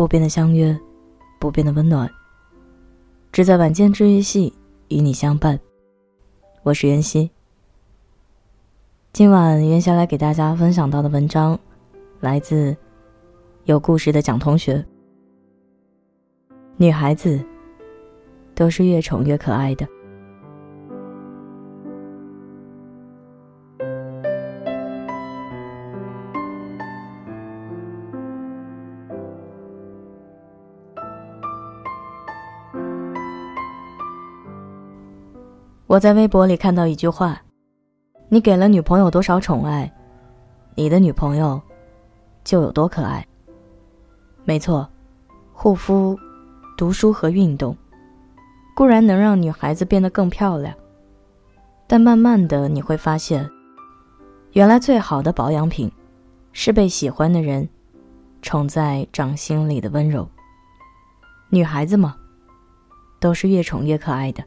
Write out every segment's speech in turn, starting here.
不变的相约，不变的温暖，只在晚间治愈系与你相伴。我是袁熙。今晚袁霞来给大家分享到的文章，来自有故事的蒋同学。女孩子都是越宠越可爱的。我在微博里看到一句话：“你给了女朋友多少宠爱，你的女朋友就有多可爱。”没错，护肤、读书和运动固然能让女孩子变得更漂亮，但慢慢的你会发现，原来最好的保养品是被喜欢的人宠在掌心里的温柔。女孩子嘛，都是越宠越可爱的。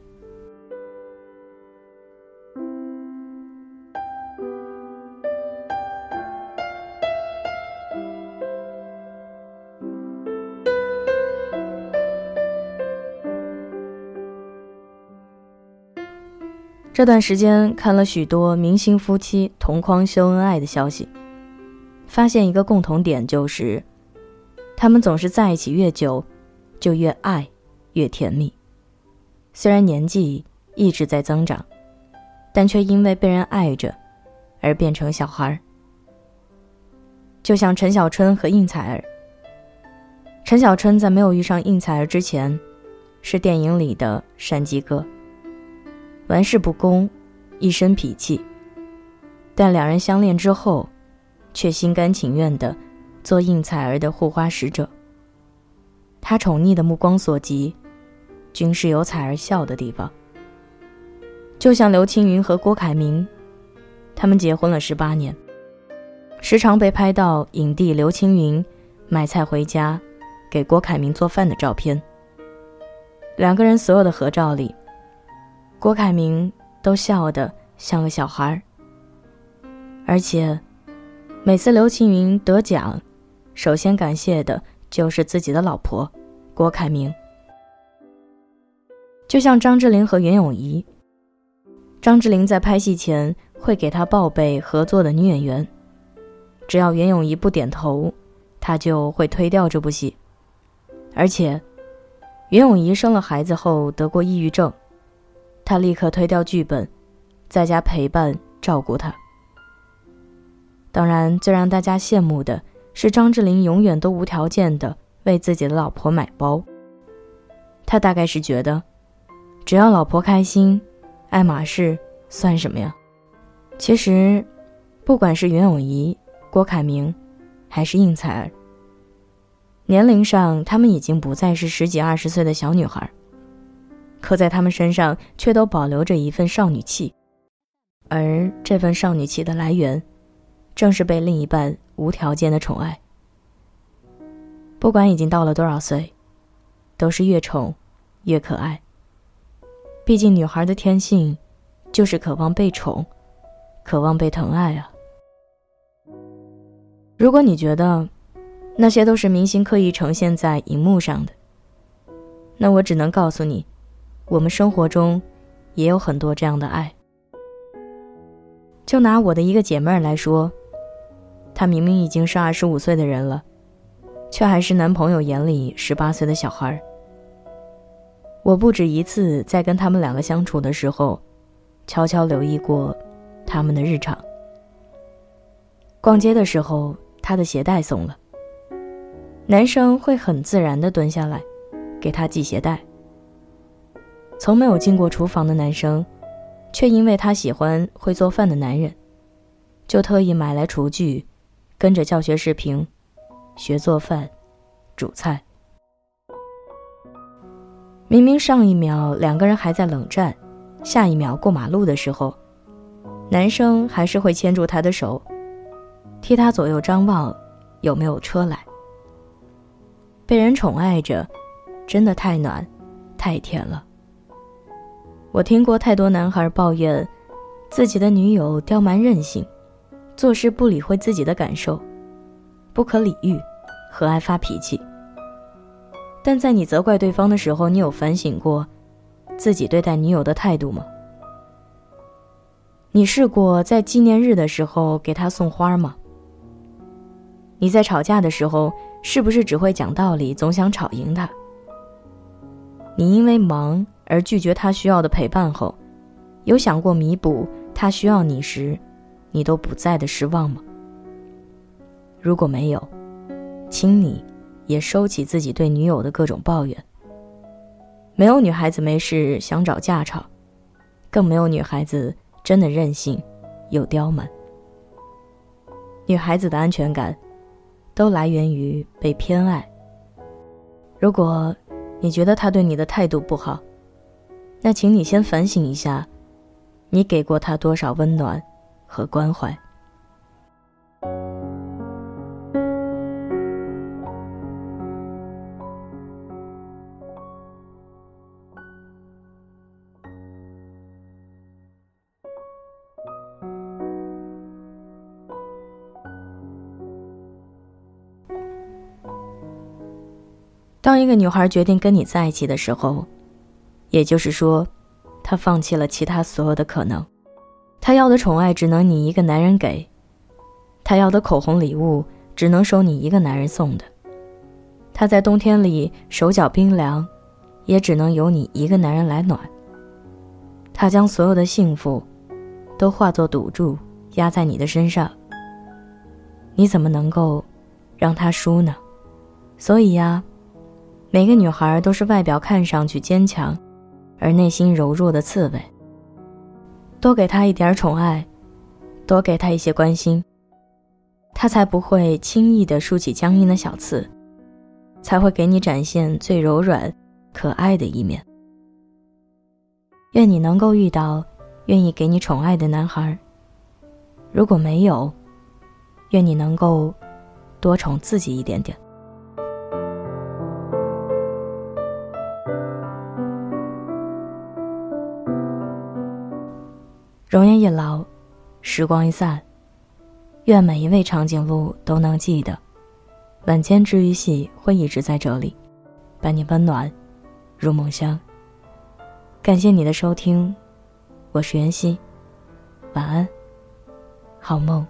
这段时间看了许多明星夫妻同框秀恩爱的消息，发现一个共同点就是，他们总是在一起越久，就越爱，越甜蜜。虽然年纪一直在增长，但却因为被人爱着，而变成小孩儿。就像陈小春和应采儿。陈小春在没有遇上应采儿之前，是电影里的山鸡哥。玩世不恭，一身痞气。但两人相恋之后，却心甘情愿的做应采儿的护花使者。他宠溺的目光所及，均是有采儿笑的地方。就像刘青云和郭凯明，他们结婚了十八年，时常被拍到影帝刘青云买菜回家，给郭凯明做饭的照片。两个人所有的合照里。郭凯明都笑得像个小孩儿，而且每次刘青云得奖，首先感谢的就是自己的老婆郭凯明。就像张智霖和袁咏仪，张智霖在拍戏前会给他报备合作的女演员，只要袁咏仪不点头，他就会推掉这部戏。而且，袁咏仪生了孩子后得过抑郁症。他立刻推掉剧本，在家陪伴照顾他。当然，最让大家羡慕的是张智霖永远都无条件的为自己的老婆买包。他大概是觉得，只要老婆开心，爱马仕算什么呀？其实，不管是袁咏仪、郭凯明，还是应采儿，年龄上他们已经不再是十几二十岁的小女孩。可在他们身上却都保留着一份少女气，而这份少女气的来源，正是被另一半无条件的宠爱。不管已经到了多少岁，都是越宠越可爱。毕竟女孩的天性，就是渴望被宠，渴望被疼爱啊。如果你觉得那些都是明星刻意呈现在荧幕上的，那我只能告诉你。我们生活中，也有很多这样的爱。就拿我的一个姐妹来说，她明明已经是二十五岁的人了，却还是男朋友眼里十八岁的小孩。我不止一次在跟他们两个相处的时候，悄悄留意过他们的日常。逛街的时候，他的鞋带松了，男生会很自然的蹲下来，给他系鞋带。从没有进过厨房的男生，却因为他喜欢会做饭的男人，就特意买来厨具，跟着教学视频学做饭、煮菜。明明上一秒两个人还在冷战，下一秒过马路的时候，男生还是会牵住她的手，替她左右张望，有没有车来。被人宠爱着，真的太暖，太甜了。我听过太多男孩抱怨，自己的女友刁蛮任性，做事不理会自己的感受，不可理喻，和爱发脾气。但在你责怪对方的时候，你有反省过自己对待女友的态度吗？你试过在纪念日的时候给她送花吗？你在吵架的时候，是不是只会讲道理，总想吵赢她？你因为忙而拒绝他需要的陪伴后，有想过弥补他需要你时，你都不在的失望吗？如果没有，请你也收起自己对女友的各种抱怨。没有女孩子没事想找架吵，更没有女孩子真的任性又刁蛮。女孩子的安全感，都来源于被偏爱。如果。你觉得他对你的态度不好，那请你先反省一下，你给过他多少温暖和关怀。当一个女孩决定跟你在一起的时候，也就是说，她放弃了其他所有的可能。她要的宠爱只能你一个男人给，她要的口红礼物只能收你一个男人送的。她在冬天里手脚冰凉，也只能由你一个男人来暖。她将所有的幸福，都化作赌注压在你的身上。你怎么能够让她输呢？所以呀。每个女孩都是外表看上去坚强，而内心柔弱的刺猬。多给他一点宠爱，多给他一些关心，他才不会轻易的竖起僵硬的小刺，才会给你展现最柔软、可爱的一面。愿你能够遇到愿意给你宠爱的男孩。如果没有，愿你能够多宠自己一点点。容颜一老，时光一散，愿每一位长颈鹿都能记得，晚间治愈系会一直在这里，伴你温暖入梦乡。感谢你的收听，我是袁熙，晚安，好梦，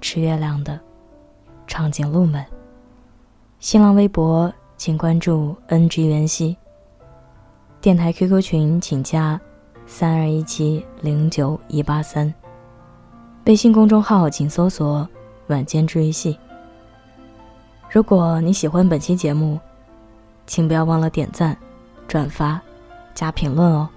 吃月亮的长颈鹿们。新浪微博请关注 NG 袁熙，电台 QQ 群请加。三二一七零九一八三，微信公众号请搜索“晚间治愈系”。如果你喜欢本期节目，请不要忘了点赞、转发、加评论哦。